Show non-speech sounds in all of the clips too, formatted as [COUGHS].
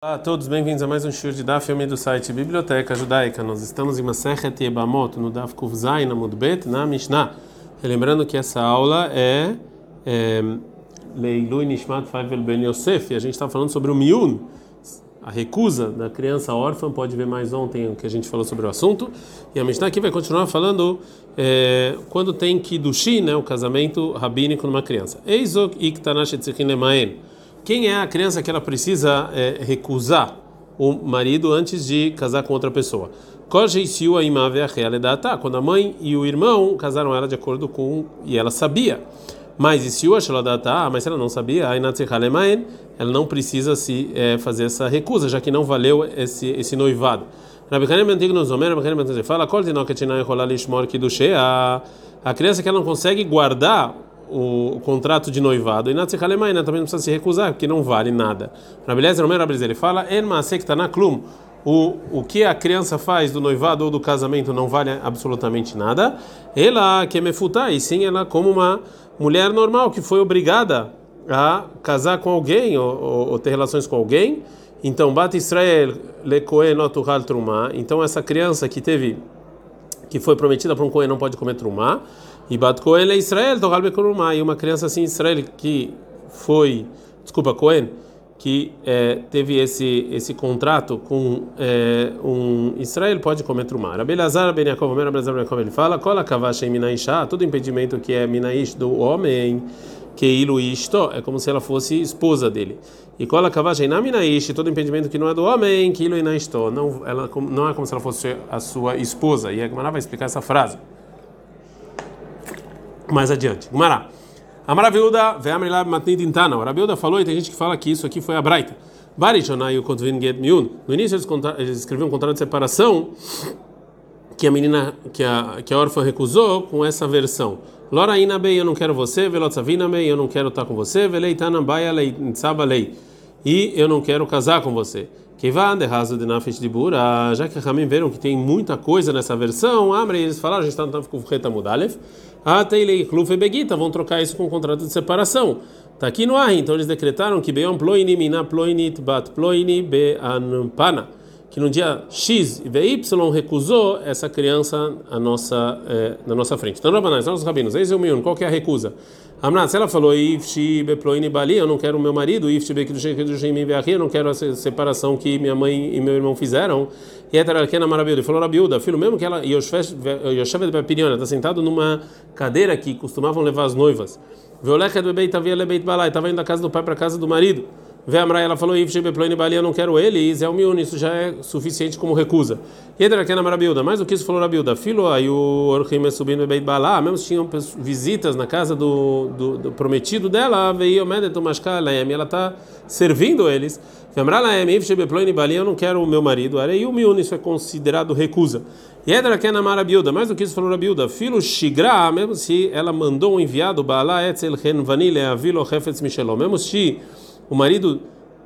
Olá a todos, bem-vindos a mais um show de Daf filme do site Biblioteca Judaica. Nós estamos em Masechet Yebamot, no Daf Kuf Zayin, na Mudbet, na Mishnah. Lembrando que essa aula é, é Leilui Nishmat Faivel Ben Yosef, e a gente está falando sobre o Miun, a recusa da criança órfã. Pode ver mais ontem o que a gente falou sobre o assunto. E a Mishnah aqui vai continuar falando é, quando tem Kiddushi, né, o casamento rabínico numa criança. Eizok Iktanash Tzichin Lemaen. Quem é a criança que ela precisa é, recusar o marido antes de casar com outra pessoa? Quando a mãe e o irmão casaram ela de acordo com e ela sabia. Mas e se o mas ela não sabia, ela não precisa se é, fazer essa recusa, já que não valeu esse esse noivado. fala a criança que ela não consegue guardar o, contrato de noivado, e na também não precisa se recusar, porque não vale nada. Rabeleza Romero ele fala. O, o que a criança faz do noivado ou do casamento não vale absolutamente nada. Ela que me futar, e sim ela como uma mulher normal que foi obrigada a casar com alguém ou, ou, ou ter relações com alguém. Então, Bat Israel le Kohen trumá. Então, essa criança que teve que foi prometida para um Kohen não pode comer trumá. E Bat é Israel, Togal Bekurumá. E uma criança assim, Israel, que foi, desculpa, Cohen, que é, teve esse esse contrato com é, um Israel, pode comer trumá. Rabelazar Ben Yaakov, Rabelazar Ben ele fala, Kola Kavash em Minaisha, todo impedimento que é Minaish do homem, que ilu isto, é como se ela fosse esposa dele. E Kola Kavash em Minaish, todo impedimento que não é do homem, que ilu inaisto, não, ela, não é como se ela fosse a sua esposa. E a Gemara vai explicar essa frase mais adiante. Gumará. A maravilha ve'amrilá matnit intana. A Rabiuda falou e tem gente que fala que isso aqui foi a Braita. Barishonai o kotvin get miun. No início eles, eles escreviam um contrato de separação que a menina, que a, que a órfã recusou com essa versão. Loraina bem, eu não quero você, velotzavina bem, eu não quero estar com você, veleitana baia lei, lei. E eu não quero casar com você. Que de raso de nafesh de bura, já que Ramin viram que tem muita coisa nessa versão, Amre, eles falaram, a gente está no Tavkuf Mudalef, Ateilei Kluf e Begita vão trocar isso com um contrato de separação. Está aqui no ar, então eles decretaram que Beon Ploini Mina Ploinit Bat Ploini Beanpana, que no dia X e Y recusou essa criança a nossa, é, na nossa frente. Então, Rabanais, nossos rabinos, eis o meu, qual que é a recusa? Amnat, ela falou Ifshi Beploini Bali, eu não quero o meu marido, Ifshi Bekidushem eu não quero a separação que minha mãe e meu irmão fizeram. E Etaralkena Marabilda, falou Rabiuda, filho mesmo que ela, Yoshevet Bepiriona, está sentado numa cadeira que costumavam levar as noivas. Violeka do Beit Tavia Lebeit Balai, estava indo da casa do pai para a casa do marido. Vê Amrai, ela falou, eu não quero ele, Zé Miun, isso já é suficiente como recusa. E Edrakena Marabilda, mais do que isso falou Rabilda, filho, aí o Orchim subindo Beit Balá, mesmo tinham visitas na casa do, do, do prometido dela, veio Medet Mashkalaem, ela está servindo eles. Vê Amrai, Laem, eu não quero o meu marido, aí o isso é considerado recusa. E Edrakena Marabilda, mais do que isso falou Rabilda, filho Shigra, mesmo se ela mandou um enviado, Balá Etzel Ren Vanile, Avilo Hefetz Michelon, mesmo se o marido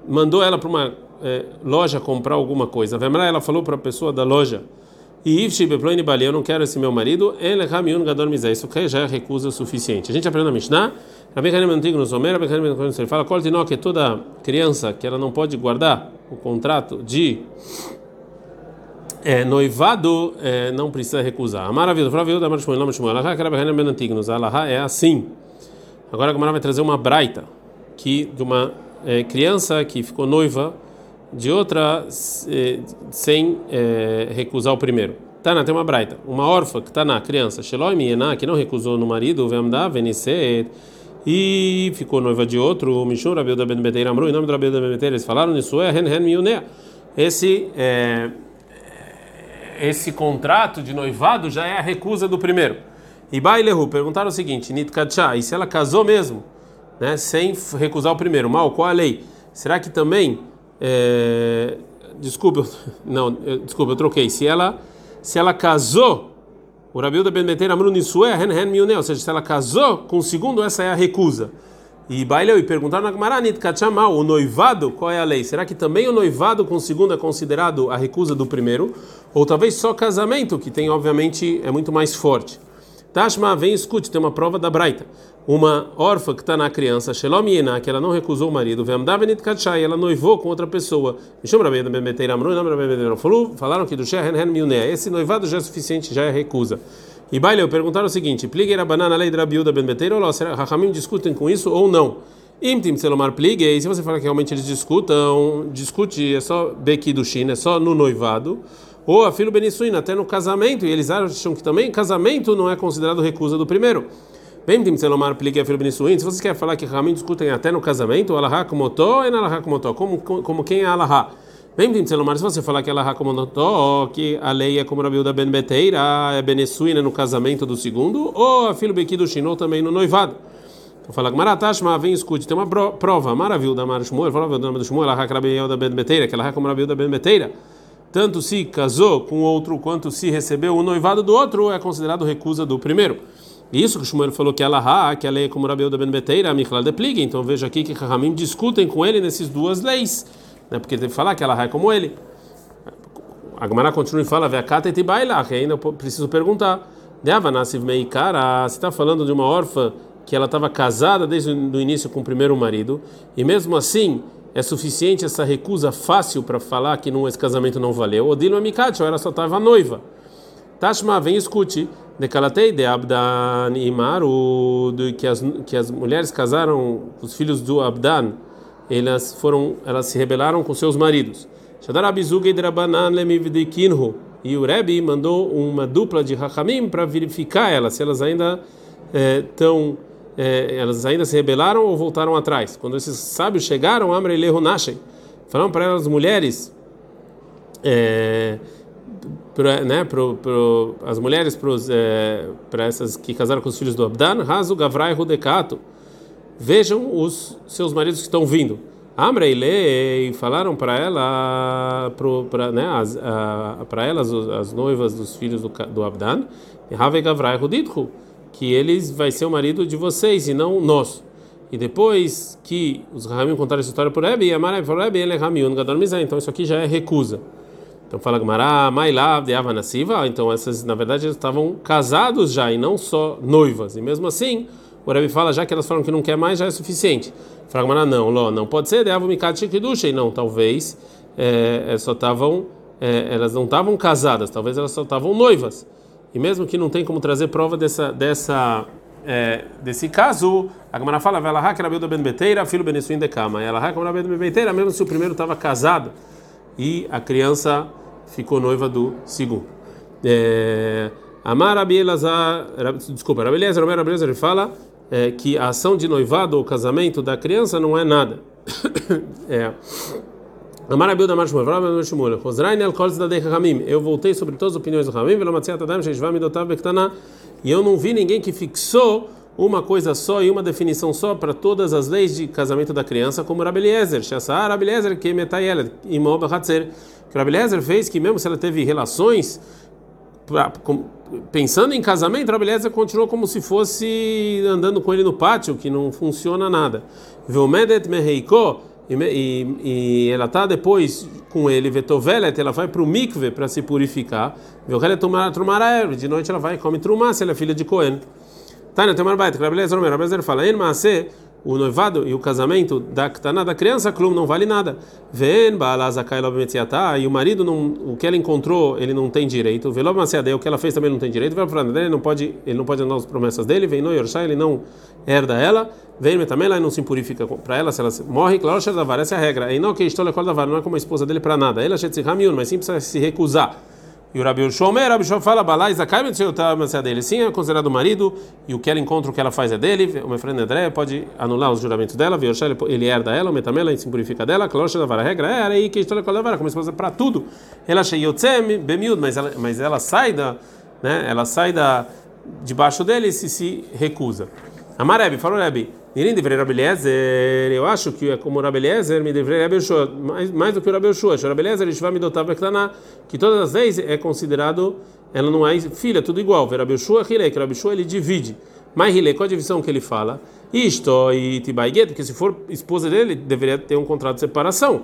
mandou ela para uma é, loja comprar alguma coisa. Vemra, ela falou para a pessoa da loja, e Bali, eu não quero esse meu marido, ele isso já é recusa suficiente. A gente aprende na Mishnah, Rabi Hanim Antigo no Somer, Rabi Hanim ele fala, que toda criança que ela não pode guardar o contrato de é, noivado é, não precisa recusar. A maravilha, Flávio Alaha é assim. Agora a Gamara vai trazer uma braita que de uma é, criança que ficou noiva de outra é, sem é, recusar o primeiro. Tana tem uma braita, uma órfã que está na criança, Sheloi Miená, que não recusou no marido, Vemda, Veniset, e ficou noiva de outro, Mishun Rabiu da Ben Amru, em nome do Rabiu da Ben eles falaram nisso, é Ren Ren Miunea. Esse, é, esse contrato de noivado já é a recusa do primeiro. E Bailehu perguntaram o seguinte: Nitkacha, e se ela casou mesmo? Né, sem recusar o primeiro. Mal, qual a lei? Será que também. É, desculpa, [LAUGHS] não, desculpa, eu troquei. Se ela, se ela casou, o Rabiuda Ben Beter Amru Miune, ou seja, se ela casou com o segundo, essa é a recusa. E Baileu e perguntaram na Gmaranit Kachamal, o noivado, qual é a lei? Será que também o noivado com o segundo é considerado a recusa do primeiro? Ou talvez só casamento, que tem, obviamente, é muito mais forte. Tashma, vem escute, tem uma prova da Braita. Uma órfã que está na criança, Shelom Yena, que ela não recusou o marido, Vemdavenit Kachai, ela noivou com outra pessoa. Falaram que do esse noivado já é suficiente, já é recusa. E Baile, perguntaram o seguinte: Pligue era banana lei de Rabiuda Ben Beteira ou Rahamim discutem com isso ou não? Imtim Selomar Pligue, se você falar que realmente eles discutam, discute é só Beki do China, é só no noivado, ou a filho Benissuína, até no casamento, e eles acham que também casamento não é considerado recusa do primeiro. Bem, Selomar Pligue a filho Benissuína, se você quer falar que Rahamim discutem até no casamento, Alahá como Tó e Alahá como Tó, como quem é Alahá. Bem, Selomar, se você falar que Alahá como Tó, que a lei é como Rabiuda Ben Beteira, é Benissuína no casamento do segundo, ou a filho Beki do Chino também no noivado. Então fala Maratashma, vem escute, tem uma prova, maravilha da Mar Shmuel, fala da Shmuel, ela Rabiel da Ben Beteira, que ela como Rabiel da Ben Beteira. Tanto se casou com outro quanto se recebeu o noivado do outro, é considerado recusa do primeiro. Isso que o Shmuel falou que ela que a lei é como da Ben Beteira, a Michal de Plig, então veja aqui que Rahamim discutem com ele nessas duas leis, né? porque ele tem que falar que ela é como ele. A Gemara continua e fala, Veakata e Tibaila, que ainda preciso perguntar. Deavanasiv Meikara, você está falando de uma órfã que ela estava casada desde o início com o primeiro marido, e mesmo assim é suficiente essa recusa fácil para falar que não, esse casamento não valeu. Odilo Mikatio, ela só estava noiva. Tashma, vem escute. Decalatei de Abdan e Maru, que as, que as mulheres casaram, os filhos do Abdan, elas foram, elas se rebelaram com seus maridos. E o Rebbe mandou uma dupla de Hachamim para verificar elas, se elas ainda estão. Eh, é, elas ainda se rebelaram ou voltaram atrás. Quando esses sábios chegaram, Amra e Leho Nashem, falaram para elas mulheres, é, pra, né, as mulheres é, para essas que casaram com os filhos do Abdan, Razu Gavrai Rudecato, vejam os seus maridos que estão vindo. Amra e Lei falaram para ela, para né, para elas as noivas dos filhos do, do Abdan, Have Gavrai Rudithu que eles vai ser o marido de vocês e não nós. E depois que os Rahamim contaram essa história por Rebbe, e falou, Rebbe, ele é Ramiun Gadol então isso aqui já é recusa. Então fala Gamara, Mailav de Avanasiva, então essas na verdade estavam casados já e não só noivas. E mesmo assim, o Rebbe fala já que elas falam que não quer mais já é suficiente. Fala Gamara, não, Ló, não pode ser de Avomikat Shikidusha, não, talvez é, é só estavam, é, elas não estavam casadas, talvez elas só estavam noivas. E mesmo que não tem como trazer prova dessa, dessa, é, desse caso, a Gamara fala, ela hack Rabiuda ben Beteira, filho Benessuim de Kama. Ela hack Rabiuda ben Beteira, mesmo se o primeiro estava casado e a criança ficou noiva do segundo. É, Amar Rabi Elazar, desculpa, Rabi Elazar, Rabi Elazar, ele fala é, que a ação de noivado ou casamento da criança não é nada. [COUGHS] é, Amar Abil da Marshmul, Vrava Shmuel, Rosrain El Kolz da. Eu voltei sobre todas as opiniões do Hamim, e eu não vi ninguém que fixou uma coisa só e uma definição só para todas as leis de casamento da criança, como Rabi Eliezer, Shassar Rabi Eliezer, que Metayeled, Imob Hatzer, que Rabi Eliezer fez que mesmo se ela teve relações pra, com, pensando em casamento, Rabi Eliezer continuou como se fosse andando com ele no pátio, que não funciona nada. Veomedet Meheiko e, ela está depois com ele, vetovelet, ela vai para o mikve para se purificar, de noite ela vai e come trumá, se ela é filha de Cohen. Tânia, tem uma baita, Rabelezer, Rabelezer fala, en maase, o noivado e o casamento da ktana da criança, clum não vale nada. Ven e o marido não, o que ela encontrou, ele não tem direito. Velob o que ela fez também não tem direito. Ele não pode, ele não pode andar as promessas dele. Vem no Yorshai, ele não herda ela. Vem também lá e não se impurifica para ela se ela morre. Claro, essa é a regra. E não que estou não é como a esposa dele para nada. Ela mas sim precisa se recusar. E o Rabi Shomer, Rabi Shomer fala, Balai Zakai é dele. Sim, é considerado marido, e o que ela encontra, o que ela faz é dele. O meu friend André pode anular os juramentos dela, ele herda ela, o Metamela se purifica dela. Klosha da vara, a regra é aí que história com vara, como esposa para tudo. Ela Yotzem, Bemiud, mas ela, mas ela sai da, né, ela sai da, debaixo dele e se, se recusa. Amareb, falou Rebi. Nirim deveria eu acho que é como Rabeliezer, me deveria Rabelshua, mais, mais do que o Rabelshua. Ele vai me dotar que todas as leis é considerado, ela não é filha, tudo igual. Rabelshua, Hilei, que Rabelshua ele divide. Mas Hilei, qual a divisão que ele fala? Isto e Tibaiget, porque se for esposa dele, deveria ter um contrato de separação.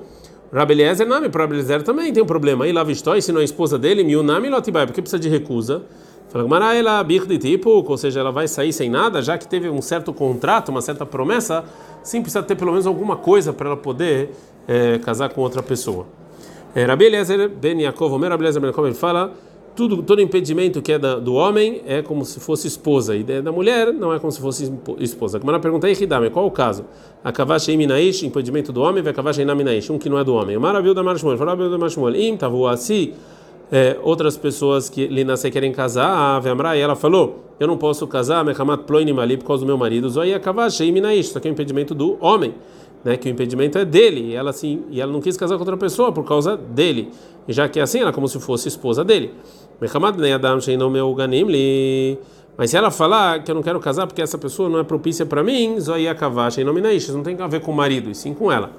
Rabeliezer, não, para Rabeliezer também tem um problema. Aí lá Vistó, se não é esposa dele, Miunami, Lotibai, porque precisa de recusa. Fala ela de tipo, ou seja, ela vai sair sem nada, já que teve um certo contrato, uma certa promessa, sim precisa ter pelo menos alguma coisa para ela poder é, casar com outra pessoa. É, Rabi Eliezer ben Yaakov, Omer Rabi Eliezer ben Yaakov, ele fala tudo, todo impedimento que é da, do homem é como se fosse esposa e da mulher não é como se fosse esposa. Como ela pergunta aí, qual o caso? A kavash minaish, impedimento do homem, vai kavash minaish, um que não é do homem. Maravilha da Marshmuel, fala da Marshmuel, im tavu assim, é, outras pessoas que nascer querem casar, a Ave e ela falou, eu não posso casar, mechamat ploini mali, por causa do meu marido, zoi a kavash minaish, isso aqui é um impedimento do homem. Né, que o impedimento é dele, e ela assim, e ela não quis casar com outra pessoa por causa dele. E já que é assim, ela é como se fosse esposa dele. Mas se ela falar que eu não quero casar porque essa pessoa não é propícia para mim, Zoia Kavash Isso não tem a ver com o marido, e sim com ela.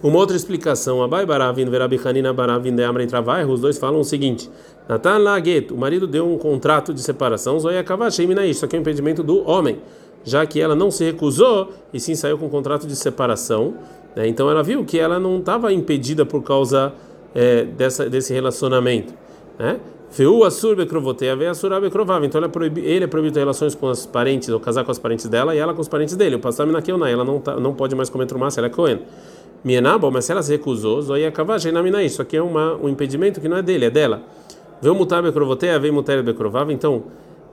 Uma outra explicação, Abai Baravin, Verabi Hanina Baravin de Amrei Travai, os dois falam o seguinte: Natan Laget, o marido deu um contrato de separação, Zoia Kavash Isso aqui é um impedimento do homem, já que ela não se recusou e sim saiu com um contrato de separação. Né? Então ela viu que ela não estava impedida por causa é, dessa, desse relacionamento. Né? Feu assur bekrovotea, ve assur bekrovav. Então é, proibido, ele é proibido ter relações com as parentes, ou casar com as parentes dela, e ela com os parentes dele. O pastor Minakeonai, ela não, tá, não pode mais comer trumá se ela é Cohen. Mienabo, mas se ela se recusou, Zoia Kavajei Namina, isso aqui é uma, um impedimento que não é dele, é dela. Veu mutar bekrovotea, vem mutar bekrovav. Então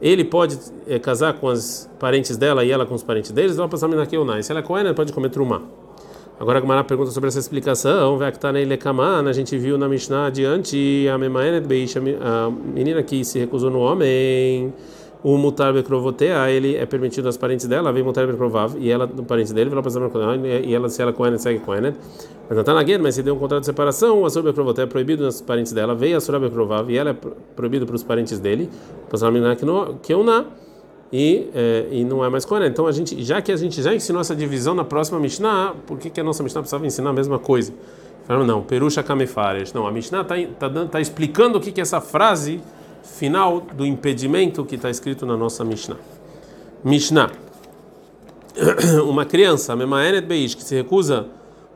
ele pode é, casar com as parentes dela e ela com os parentes deles, ela passar Minakeonai. Se ela é Cohen, ela pode comer trumá. Agora a Gemara pergunta sobre essa explicação. A gente viu na Mishnah adiante a menina que se recusou no homem. O mutar bekrovotea, ele é permitido às parentes dela, vem mutar bekrovav, e ela, no parente dele, vai passar e ela, se ela coenet, segue coenet. Mas não está na guerra, mas se deu um contrato de separação, a sura bekrovotea é proibido nas parentes dela, veio a sura bekrovav, e ela é proibido para os parentes dele, passar que eu não e, é, e não é mais coerente. Então, a gente, já que a gente já ensinou essa divisão na próxima Mishnah, por que, que a nossa Mishnah precisava ensinar a mesma coisa? Falaram, não, Perusha Kamefares. Não, a Mishnah está tá, tá explicando o que, que é essa frase final do impedimento que está escrito na nossa Mishnah. Mishnah. [CLEARS THROAT] Uma criança, Memaenet Beish, que se recusa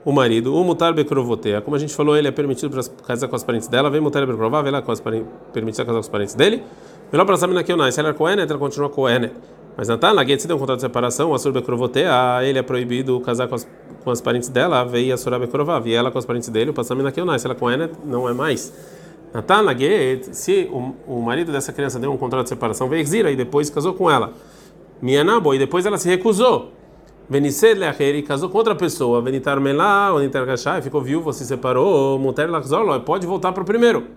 o marido, o mutar bekrovotea, como a gente falou, ele é permitido para casar com as parentes dela, vem mutar bekrová, ela com as permitido casar com os parentes dele. Melhor para saber naquilo não, se ela é coenet, ela continua coenet. Mas Natan, na se deu um contrato de separação, a surbe crovotea, ele é proibido casar com as, com as parentes dela, veio a surabe krová, e ela com os parentes dele, o passame naquilo não, se ela é coenet, não é mais. Natan, na se o, o marido dessa criança deu um contrato de separação, veio exira e depois casou com ela. Mianabo, e depois ela se recusou. Venisser leacheri casou com outra pessoa, venitar melá, venitar gachai, ficou viúvo, se separou, muter lachzor, pode voltar para o primeiro.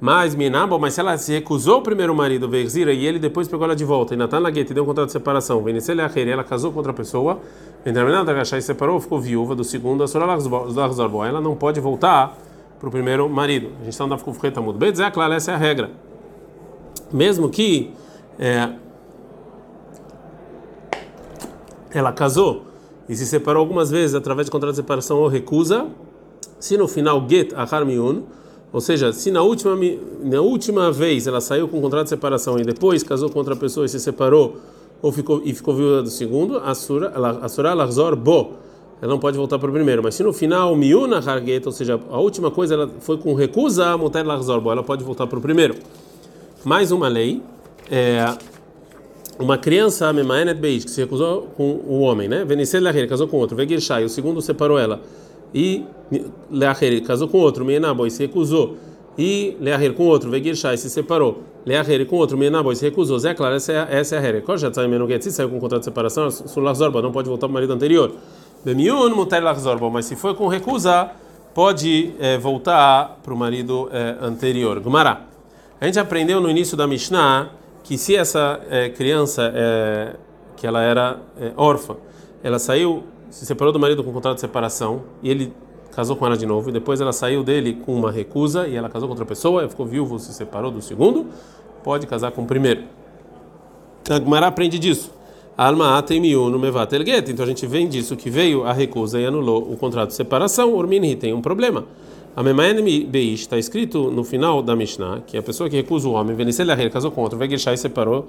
Mas Minabo, mas se ela se recusou o primeiro marido, Verzira, e ele depois pegou ela de volta, e Natan Laguete deu um contrato de separação, Venicele Acher, ela casou com outra pessoa, Vendramenada Gachai separou, ficou viúva do segundo, a Sora Lachzorbo, ela não pode voltar para o primeiro marido. A gente está andando com o muito bem, dizer, claro, essa é a regra. Mesmo que é, ela casou e se separou algumas vezes através de contrato de separação ou recusa, se no final get a harmiun, ou seja, se na última, na última vez ela saiu com contrato de separação e depois casou com outra pessoa e se separou ou ficou e ficou viúva do segundo, a sura a sura lahzor bo, ela não pode voltar para o primeiro. Mas se no final miuna harget, ou seja, a última coisa ela foi com recusa, mutar lahzor bo, ela pode voltar para o primeiro. Mais uma lei é uma criança memaenet beit que se recusou com o homem, né? Venicel casou com outro, vegirshai, o segundo separou ela e Leaher casou com outro, Menaboi se recusou, e Leaher com outro, Vegirshai se separou, Leaher com outro, Menaboi se recusou, Zé, claro, essa é, essa é a regra. já sai Menuget, se saiu com contrato de separação, Sulazorba não pode voltar para o marido anterior. Bemiun Mutar Lazorba, mas se foi com recusa, pode é, voltar para o marido é, anterior. Gumará. A gente aprendeu no início da Mishnah que se essa é, criança, que ela era órfã, ela saiu se separou do marido com contrato de separação e ele casou com ela de novo e depois ela saiu dele com uma recusa e ela casou com outra pessoa, ficou viúvo, se separou do segundo, pode casar com o primeiro. A Gemara aprende disso. Alma atemiu no mevatel get. Então a gente vem disso que veio a recusa e anulou o contrato de separação. Urmini tem um problema. A Memaen Beish está escrito no final da Mishnah que a pessoa que recusa o homem, Venicel casou com outro, Vegeshai separou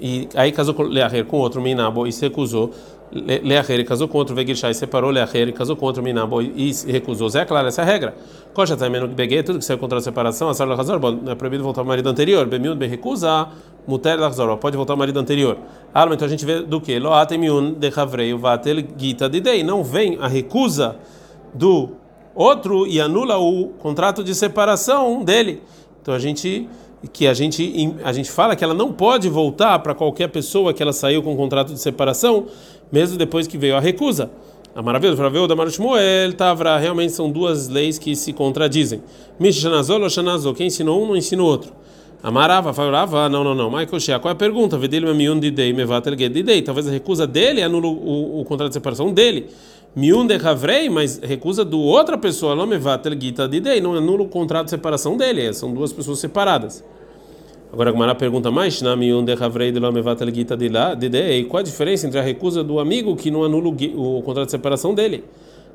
e aí casou com Leaher com outro Minabo e se recusou. Leacher, casou com outro, Vegishai separou Leacher, casou com outro, Minabo, e recusou. Zé, claro, essa é regra. Coxa também no Beguê, tudo que saiu contra a separação, a Sara Razor, é proibido voltar ao marido anterior. Bemiun, bem recusa, Muter Razor, pode voltar ao marido anterior. Alma, então a gente vê do que? Loatemiun de Havrei, Vatel Gita de Dei. Não vem a recusa do outro e anula o contrato de separação dele. Então a gente que a gente a gente fala que ela não pode voltar para qualquer pessoa que ela saiu com um contrato de separação, mesmo depois que veio a recusa. A maravilha do da Marushmuel, Tavra, realmente são duas leis que se contradizem. Mishanazol ou Shanazol, quem ensinou um não ensina o outro. Amarava, falava, não, não, não. Michael Shea, qual é a pergunta? Vedele miun de dei, mevatel de dei. Talvez a recusa dele anula o, o, contrato de separação dele. Miun de havrei, mas recusa do outra pessoa, não mevatel gita de dei, não anula o contrato de separação dele. São duas pessoas separadas. Agora a Gumara pergunta mais, de de lá. Qual a diferença entre a recusa do amigo que não anula o, contrato de separação dele?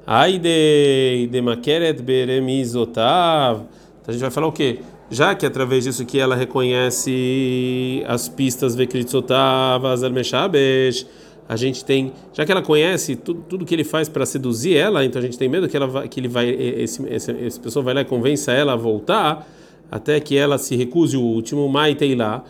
Ai de de makeret beremizotav. Então a gente vai falar o quê? já que através disso que ela reconhece as pistas Vekritzotavas Almeshabesh, a gente tem, já que ela conhece tudo, tudo que ele faz para seduzir ela, então a gente tem medo que ela que ele vai esse, esse, esse pessoa vai lá e convença ela a voltar até que ela se recuse o último Maitei lá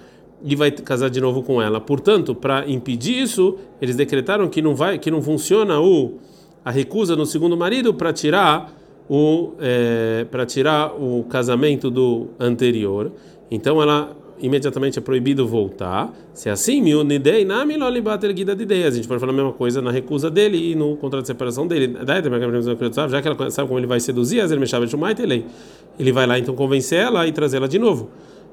e vai casar de novo com ela. Portanto, para impedir isso, eles decretaram que não vai que não funciona o a recusa no segundo marido para tirar o é, para tirar o casamento do anterior. Então ela imediatamente é proibido voltar. Se é assim, miunidei na milolibater guida de ideias. A gente pode falar a mesma coisa na recusa dele e no contrato de separação dele. Já que ela sabe como ele vai seduzir, ele vai lá então convencer ela e trazer ela de novo.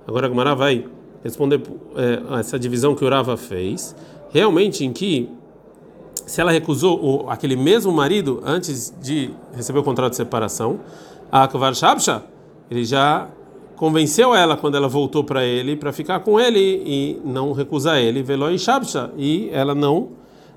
Agora a Gumara vai responder é, essa divisão que o Rava fez. Realmente em que se ela recusou o, aquele mesmo marido antes de receber o contrato de separação, a Akvar Shabsha, ele já convenceu ela quando ela voltou para ele para ficar com ele e não recusar ele, Veloi Shabsha, e ela não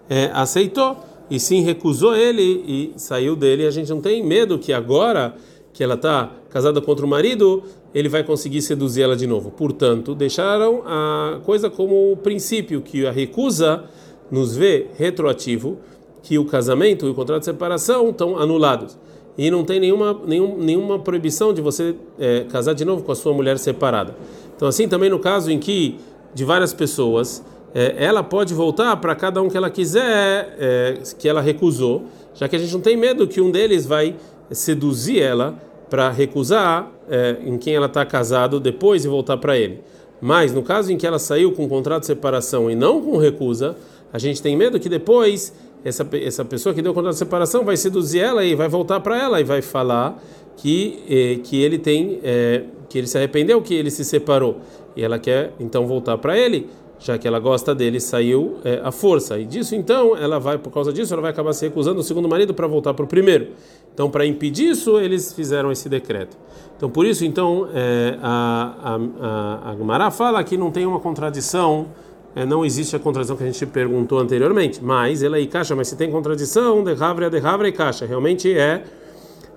é, aceitou e sim recusou ele e saiu dele. A gente não tem medo que agora que ela está casada contra o marido, ele vai conseguir seduzir ela de novo. Portanto, deixaram a coisa como princípio que a recusa nos vê retroativo que o casamento e o contrato de separação estão anulados e não tem nenhuma, nenhum, nenhuma proibição de você é, casar de novo com a sua mulher separada. Então, assim também no caso em que de várias pessoas, é, ela pode voltar para cada um que ela quiser, é, que ela recusou, já que a gente não tem medo que um deles vai seduzir ela para recusar é, em quem ela está casado depois e voltar para ele. Mas no caso em que ela saiu com contrato de separação e não com recusa, a gente tem medo que depois essa, essa pessoa que deu conta da separação vai seduzir ela e vai voltar para ela e vai falar que eh, que ele tem eh, que ele se arrependeu que ele se separou. E ela quer então voltar para ele já que ela gosta dele saiu eh, a força. E disso então ela vai por causa disso ela vai acabar se recusando o segundo marido para voltar para o primeiro. Então para impedir isso eles fizeram esse decreto. Então por isso então eh, a a, a, a fala que não tem uma contradição é, não existe a contradição que a gente perguntou anteriormente, mas ela é caixa, mas se tem contradição, de Havre de Havre e caixa, realmente é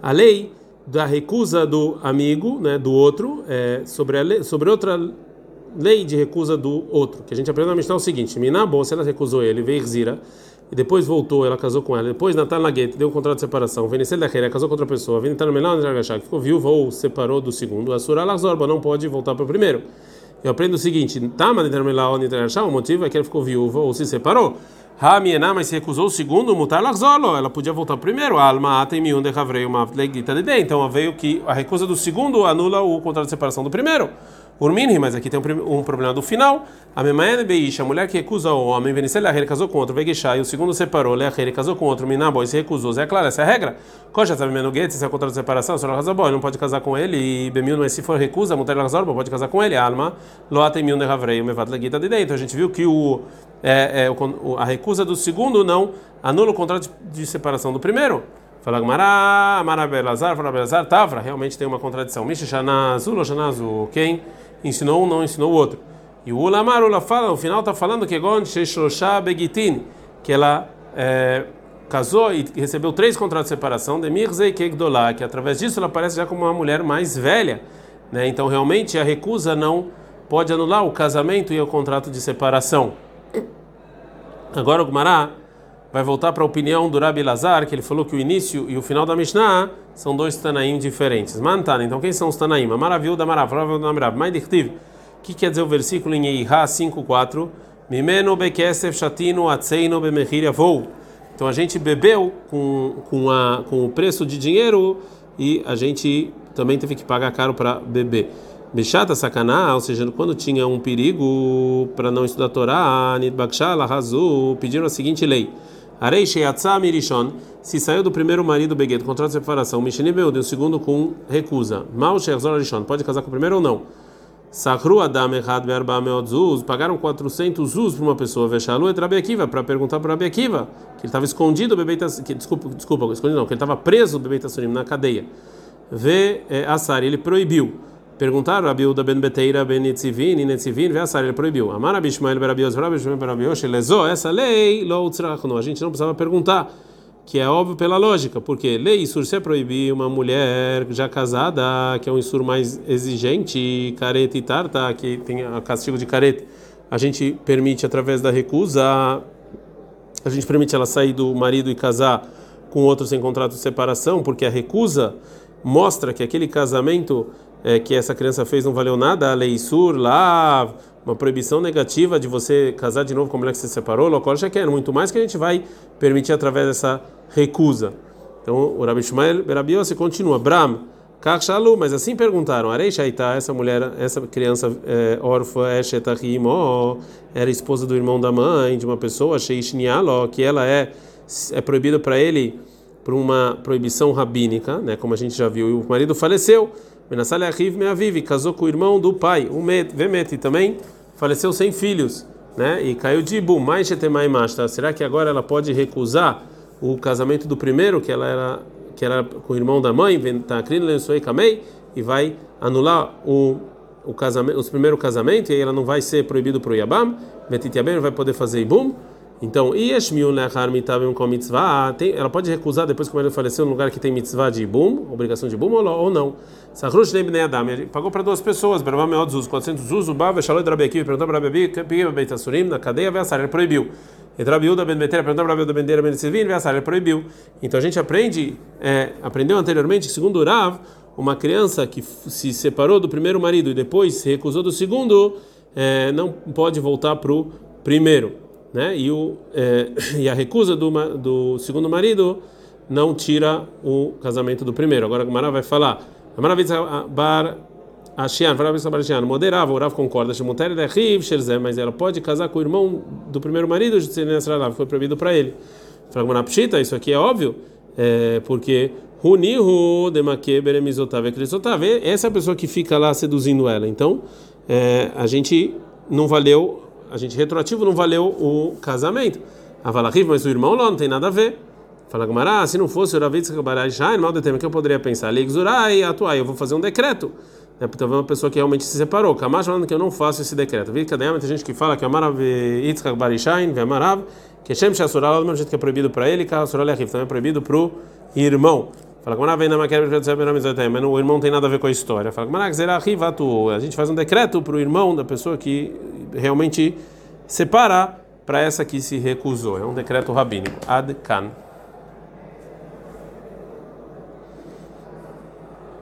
a lei da recusa do amigo, né, do outro, é, sobre, a lei, sobre outra lei de recusa do outro, que a gente aprendeu na Mishnah é o seguinte, Minabo, se ela recusou ele, veio Zira, e depois voltou, ela casou com ela, depois Natal Laguete deu um contrato de separação, Venicel da Reira casou com outra pessoa, Venitar Melão, que ficou viúva ou separou do segundo, a Surah Lazorba não pode voltar para o primeiro eu aprendo o seguinte: Tama de o motivo é que ela ficou viúva ou se separou. Ramiená, mas se recusou o segundo, mutar ela podia voltar primeiro. Alma atem havrei uma leguita de. Então veio que a recusa do segundo anula o contrato de separação do primeiro. Urminhi, mas aqui tem um, um, problema do final. A Memaene Beisha, a mulher que recusa o homem, Venicel ele casou com outro, Veguechá, e o segundo separou, ele casou com outro, Minabo, e se recusou. Zé, claro, essa é a regra. Coxa, sabe, Menuguete, se é contrato de separação, se ela casa não pode casar com ele, e Bemil, mas se for recusa, Mutar Lazorba, pode casar com ele. Alma, Loata Mil de Havrei, o Mevat Leguita de dentro. A gente viu que o, é, é, o, a recusa do segundo não anula o contrato de separação do primeiro. Fala Gmará, Marabelazar, fala Belazar, Tavra, realmente tem uma contradição. Misha Shanazu, Shanazu, quem ensinou um, não ensinou o outro. E o Ulamar Ula fala, no final está falando que Gon Sheshosha Begitin, que ela é, casou e recebeu três contratos de separação, de Mirze e Kegdolá, que através disso ela aparece já como uma mulher mais velha. Né? Então realmente a recusa não pode anular o casamento e o contrato de separação. Agora o Gumará vai voltar para a opinião do Rabi Lazar, que ele falou que o início e o final da Mishnah são dois Tanaim diferentes. Mantana, então quem são os Tanaim? Maravilha da Maravilha da o que quer dizer o versículo em Eihá 5.4? Mimeno bekesef shatino atzeino bemechir vou. Então a gente bebeu com, com, a, com o preço de dinheiro e a gente também teve que pagar caro para beber. Bechata sacaná, ou seja, quando tinha um perigo para não estudar a Torá, Nidbakshala, Razu, pediram a seguinte lei. Arei Sheyatzah Mirishon, se saiu do primeiro marido Begueto, contrato de separação, Mishini Beud, o segundo com recusa. Mal Sheyazor Arishon, pode casar com o primeiro ou não? Sakru Adam Echad Verba Meodzuz, pagaram 400 zuz para uma pessoa, Veshalu et Rabi Akiva, para perguntar para Rabi Akiva, que ele estava escondido, bebeita, que, desculpa, desculpa, escondido não, que ele estava preso, Bebeita Surim, na cadeia. Vê é, Assar, ele proibiu. Perguntaram a ben Beteira ben Nitzivin, e vê Assar, ele proibiu. Amar Abishmael berabios, Rabishmael berabios, lezou, essa lei, lo a gente não precisava perguntar que é óbvio pela lógica, porque lei Isur se é proibir uma mulher já casada, que é um Isur mais exigente, careta e tarta, que tem a castigo de careta, a gente permite através da recusa, a gente permite ela sair do marido e casar com outro sem contrato de separação, porque a recusa mostra que aquele casamento é, que essa criança fez não valeu nada, a lei Isur lá uma proibição negativa de você casar de novo com a mulher que você separou, local já quer, muito mais que a gente vai permitir através dessa recusa. Então o Rabi Shmuel Berabiose continua, Bram, Kakshalu, mas assim perguntaram, Arei Shaita, essa mulher, essa criança é, órfã, é Shetahimo, era esposa do irmão da mãe, de uma pessoa, Sheishnialo, que ela é, é proibida para ele por uma proibição rabínica, né, como a gente já viu, e o marido faleceu. Benassale Achiv Meaviv, casou com o irmão do pai, o Vemet, também faleceu sem filhos, né? E caiu de Ibu, mais Shetemai Mashta. Será que agora ela pode recusar o casamento do primeiro, que ela era que era com o irmão da mãe, Ventakrin Lensuei Kamei, e vai anular o o casamento, os primeiro casamento, e aí ela não vai ser proibido para o Yabam, Betitiabem vai poder fazer Ibum. Então, ela pode recusar depois que o marido faleceu no lugar que tem mitzvah de ibum, obrigação de ibum ou não. Sahrush nem Adam, ele pagou para duas pessoas, Barabá Meod Zuz, 400 Zuz, o Bava, Shaloi Drabekiv, perguntou para Rabi, Pigim Beitasurim, na cadeia, Veassar, ele proibiu. E Rabiuda Ben Betera perguntou para Rabiuda Ben Deira Ben Silvin, Veassar, ele proibiu. Então a gente aprende, é, aprendeu anteriormente, segundo o Rav, uma criança que se separou do primeiro marido e depois se recusou do segundo, é, não pode voltar para o primeiro né? E, o, é, [CLEARS THROAT] e a recusa do, do segundo marido não tira o casamento do primeiro. Agora a Gumara vai falar. Bar Ashian, moderava, o Rav concorda, mas ela pode casar com o irmão do primeiro marido, foi proibido para ele. Fala Pshita, isso aqui é óbvio, é, porque Hunihu demake beremizotav essa é a pessoa que fica lá seduzindo ela. Então, é, a gente não valeu a gente retroativo não valeu o casamento. Avalariv, mas o irmão lá não tem nada a ver. Fala Gamara, se não fosse o Ravitz Kabarajai, mal determinado que eu poderia pensar, Leigzurai, atuar, eu vou fazer um decreto. É porque uma pessoa que realmente se separou. Kamash falando que eu não faço esse decreto. Vi que tem gente que fala que Amarav Yitzchak Barishain, Amarav, que Shem Shasural, do mesmo jeito que é proibido para ele, que Shasural Yahif também é proibido para o irmão. Fala Gamara vem na mas o irmão tem nada a ver com a história. Fala a gente faz um decreto para o irmão da pessoa que realmente separar para essa que se recusou. É um decreto rabínico. Ad Kan.